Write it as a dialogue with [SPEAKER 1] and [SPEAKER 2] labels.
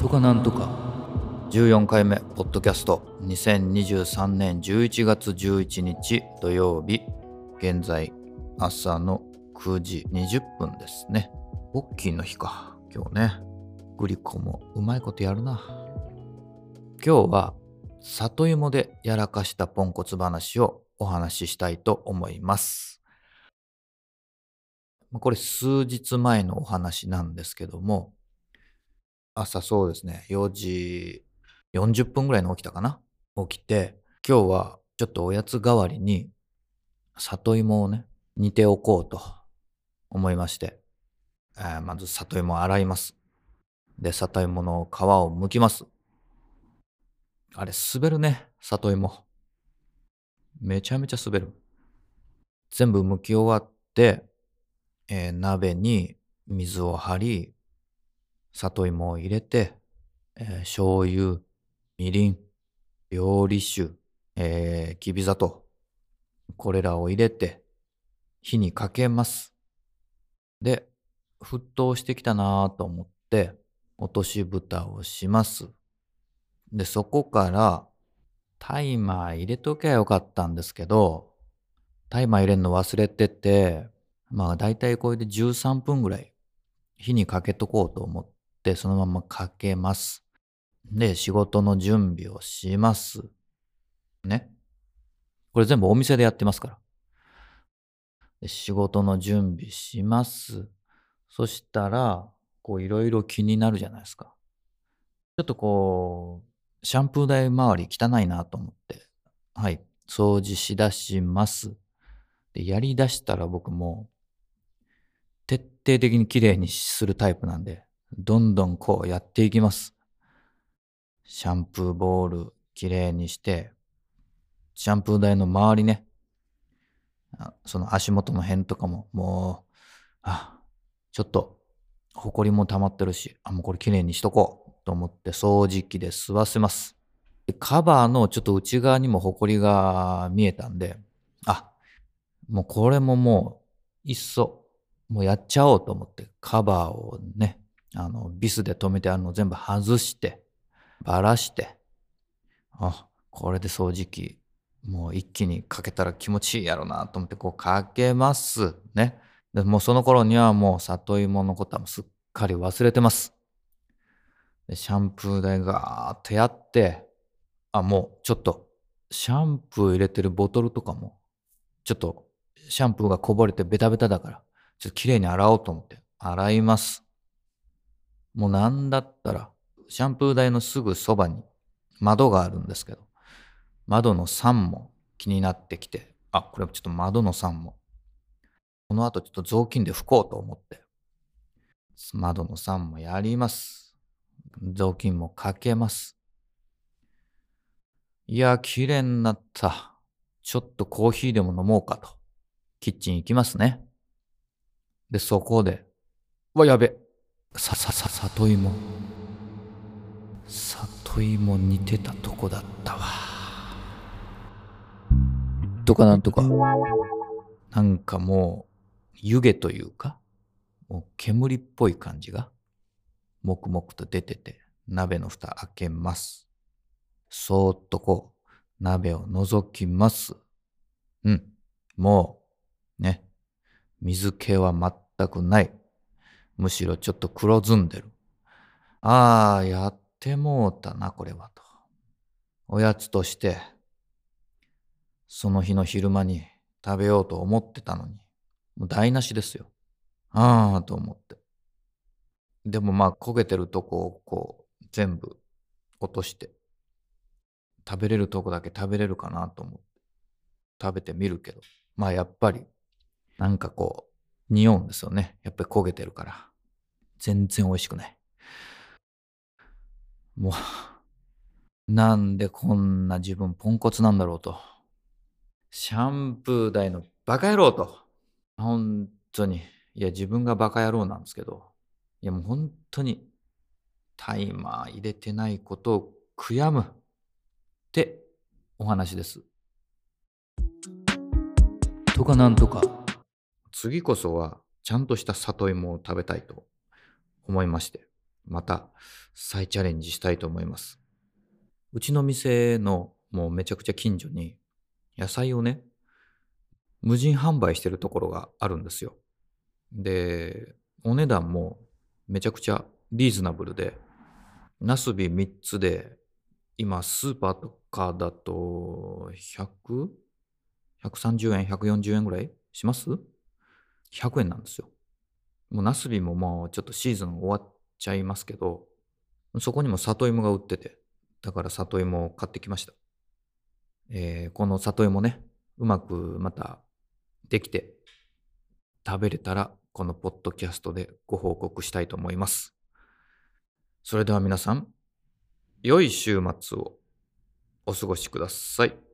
[SPEAKER 1] とかなんとか。14回目ポッドキャスト。2023年11月11日土曜日。現在朝の9時20分ですね。ポッキーの日か。今日ね。グリコもうまいことやるな。今日は里芋でやらかしたポンコツ話をお話ししたいと思います。これ数日前のお話なんですけども朝そうですね、4時40分ぐらいに起きたかな？起きて、今日はちょっとおやつ代わりに里芋をね、煮ておこうと思いまして、えー、まず里芋を洗います。で、里芋の皮を剥きます。あれ、滑るね、里芋。めちゃめちゃ滑る。全部剥き終わって、えー、鍋に水を張り、里芋を入れて、えー、醤油、みりん、料理酒、えー、きび砂糖、これらを入れて、火にかけます。で、沸騰してきたなぁと思って、落とし蓋をします。で、そこから、タイマー入れときゃよかったんですけど、タイマー入れるの忘れてて、まあ大体これで13分ぐらい火にかけとこうと思っってそのままかけます。で、仕事の準備をします。ね。これ全部お店でやってますから。で仕事の準備します。そしたら、こういろいろ気になるじゃないですか。ちょっとこう、シャンプー台周り汚いなと思って、はい、掃除しだします。で、やりだしたら僕も、徹底的に綺麗にするタイプなんで、どんどんこうやっていきます。シャンプーボールきれいにして、シャンプー台の周りね、その足元の辺とかももう、あ、ちょっと、ほこりも溜まってるし、あ、もうこれきれいにしとこうと思って掃除機で吸わせます。でカバーのちょっと内側にもほこりが見えたんで、あ、もうこれももう、いっそ、もうやっちゃおうと思って、カバーをね、あの、ビスで留めてあるのを全部外して、ばらして、あ、これで掃除機、もう一気にかけたら気持ちいいやろなと思ってこうかけます。ね。でもうその頃にはもう里芋のことはすっかり忘れてます。でシャンプー台ガーってやって、あ、もうちょっとシャンプー入れてるボトルとかも、ちょっとシャンプーがこぼれてベタベタだから、ちょっと綺麗に洗おうと思って洗います。もうなんだったら、シャンプー台のすぐそばに窓があるんですけど、窓の3も気になってきて、あ、これちょっと窓の3も。この後ちょっと雑巾で拭こうと思って、窓の3もやります。雑巾もかけます。いや、綺麗になった。ちょっとコーヒーでも飲もうかと。キッチン行きますね。で、そこで、わ、やべ。さささ里芋里芋似てたとこだったわ。とかなんとか。なんかもう湯気というかもう煙っぽい感じが黙々と出てて鍋の蓋開けます。そーっとこう鍋を覗きます。うん。もうね。水気は全くないむしろちょっと黒ずんでる。ああ、やってもうたな、これはと。おやつとして、その日の昼間に食べようと思ってたのに、もう台無しですよ。ああ、と思って。でもまあ焦げてるとこをこう全部落として、食べれるとこだけ食べれるかなと思って食べてみるけど、まあやっぱりなんかこう匂うんですよね。やっぱり焦げてるから。全然美味しくない。もう、なんでこんな自分ポンコツなんだろうと。シャンプー台のバカ野郎と。本当に。いや、自分がバカ野郎なんですけど。いや、もう本当に、タイマー入れてないことを悔やむってお話です。とかなんとか。次こそはちゃんとした里芋を食べたいと思いまして、また再チャレンジしたいと思います。うちの店のもうめちゃくちゃ近所に野菜をね、無人販売してるところがあるんですよ。で、お値段もめちゃくちゃリーズナブルで、ナスビ3つで、今スーパーとかだと 100?130 円、140円ぐらいします ?100 円なんですよ。もうナスビももうちょっとシーズン終わっちゃいますけど、そこにも里芋が売ってて、だから里芋を買ってきました。えーこの里芋ね、うまくまたできて食べれたら、このポッドキャストでご報告したいと思います。それでは皆さん、良い週末をお過ごしください。